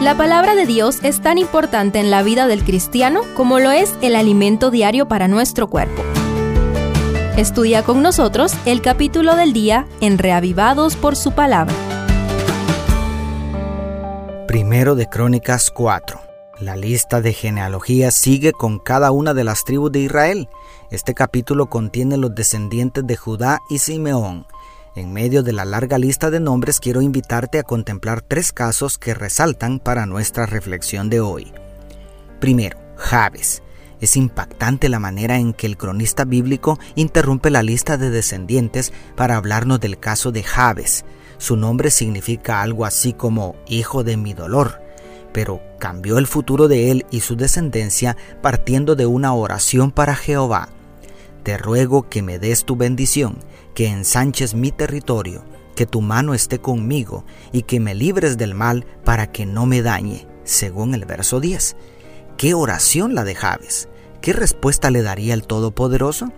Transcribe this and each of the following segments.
La palabra de Dios es tan importante en la vida del cristiano como lo es el alimento diario para nuestro cuerpo. Estudia con nosotros el capítulo del día en Reavivados por su palabra. Primero de Crónicas 4. La lista de genealogías sigue con cada una de las tribus de Israel. Este capítulo contiene los descendientes de Judá y Simeón. En medio de la larga lista de nombres quiero invitarte a contemplar tres casos que resaltan para nuestra reflexión de hoy. Primero, Jabes. Es impactante la manera en que el cronista bíblico interrumpe la lista de descendientes para hablarnos del caso de Jabes. Su nombre significa algo así como hijo de mi dolor pero cambió el futuro de él y su descendencia partiendo de una oración para Jehová. Te ruego que me des tu bendición, que ensanches mi territorio, que tu mano esté conmigo y que me libres del mal para que no me dañe, según el verso 10. ¿Qué oración la de Javes? ¿Qué respuesta le daría el Todopoderoso?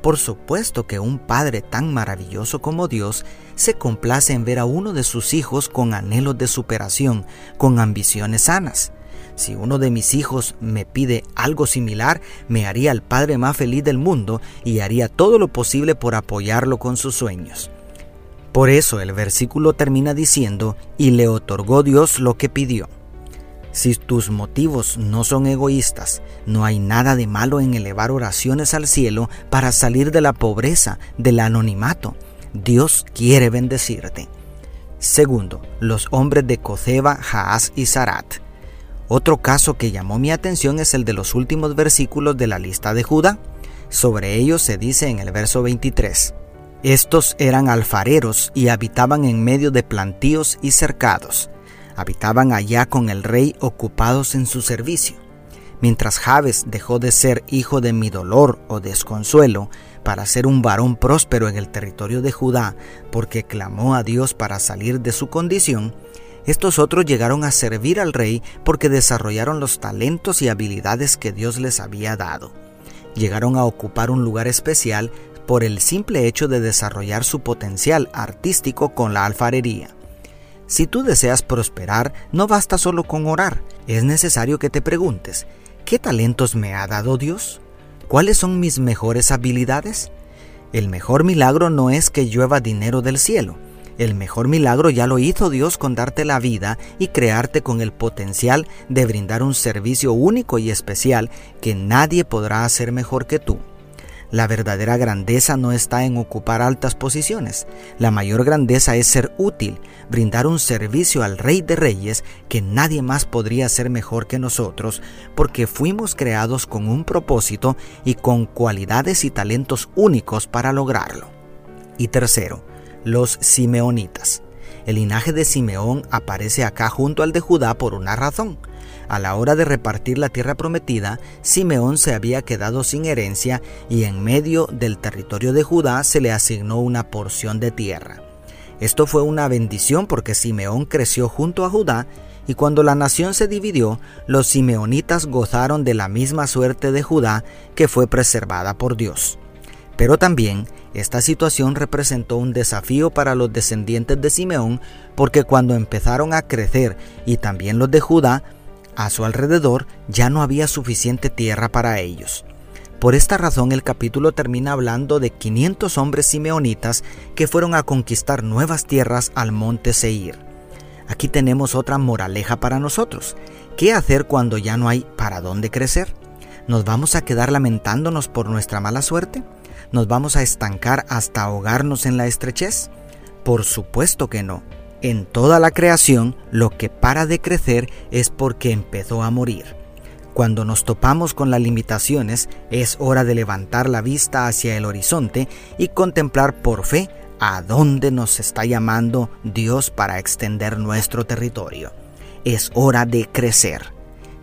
Por supuesto que un Padre tan maravilloso como Dios se complace en ver a uno de sus hijos con anhelos de superación, con ambiciones sanas. Si uno de mis hijos me pide algo similar, me haría el padre más feliz del mundo y haría todo lo posible por apoyarlo con sus sueños. Por eso el versículo termina diciendo, y le otorgó Dios lo que pidió. Si tus motivos no son egoístas, no hay nada de malo en elevar oraciones al cielo para salir de la pobreza, del anonimato. Dios quiere bendecirte. Segundo, los hombres de Coceba, Haas y Sarat. Otro caso que llamó mi atención es el de los últimos versículos de la lista de Judá. Sobre ellos se dice en el verso 23. Estos eran alfareros y habitaban en medio de plantíos y cercados habitaban allá con el rey ocupados en su servicio. Mientras Jabes dejó de ser hijo de mi dolor o desconsuelo para ser un varón próspero en el territorio de Judá, porque clamó a Dios para salir de su condición, estos otros llegaron a servir al rey porque desarrollaron los talentos y habilidades que Dios les había dado. Llegaron a ocupar un lugar especial por el simple hecho de desarrollar su potencial artístico con la alfarería. Si tú deseas prosperar, no basta solo con orar, es necesario que te preguntes, ¿qué talentos me ha dado Dios? ¿Cuáles son mis mejores habilidades? El mejor milagro no es que llueva dinero del cielo. El mejor milagro ya lo hizo Dios con darte la vida y crearte con el potencial de brindar un servicio único y especial que nadie podrá hacer mejor que tú. La verdadera grandeza no está en ocupar altas posiciones. La mayor grandeza es ser útil, brindar un servicio al Rey de Reyes que nadie más podría hacer mejor que nosotros, porque fuimos creados con un propósito y con cualidades y talentos únicos para lograrlo. Y tercero, los simeonitas. El linaje de Simeón aparece acá junto al de Judá por una razón. A la hora de repartir la tierra prometida, Simeón se había quedado sin herencia y en medio del territorio de Judá se le asignó una porción de tierra. Esto fue una bendición porque Simeón creció junto a Judá y cuando la nación se dividió, los simeonitas gozaron de la misma suerte de Judá que fue preservada por Dios. Pero también esta situación representó un desafío para los descendientes de Simeón porque cuando empezaron a crecer y también los de Judá, a su alrededor ya no había suficiente tierra para ellos. Por esta razón el capítulo termina hablando de 500 hombres simeonitas que fueron a conquistar nuevas tierras al monte Seir. Aquí tenemos otra moraleja para nosotros. ¿Qué hacer cuando ya no hay para dónde crecer? ¿Nos vamos a quedar lamentándonos por nuestra mala suerte? ¿Nos vamos a estancar hasta ahogarnos en la estrechez? Por supuesto que no. En toda la creación, lo que para de crecer es porque empezó a morir. Cuando nos topamos con las limitaciones, es hora de levantar la vista hacia el horizonte y contemplar por fe a dónde nos está llamando Dios para extender nuestro territorio. Es hora de crecer.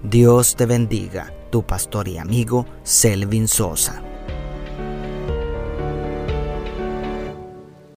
Dios te bendiga, tu pastor y amigo Selvin Sosa.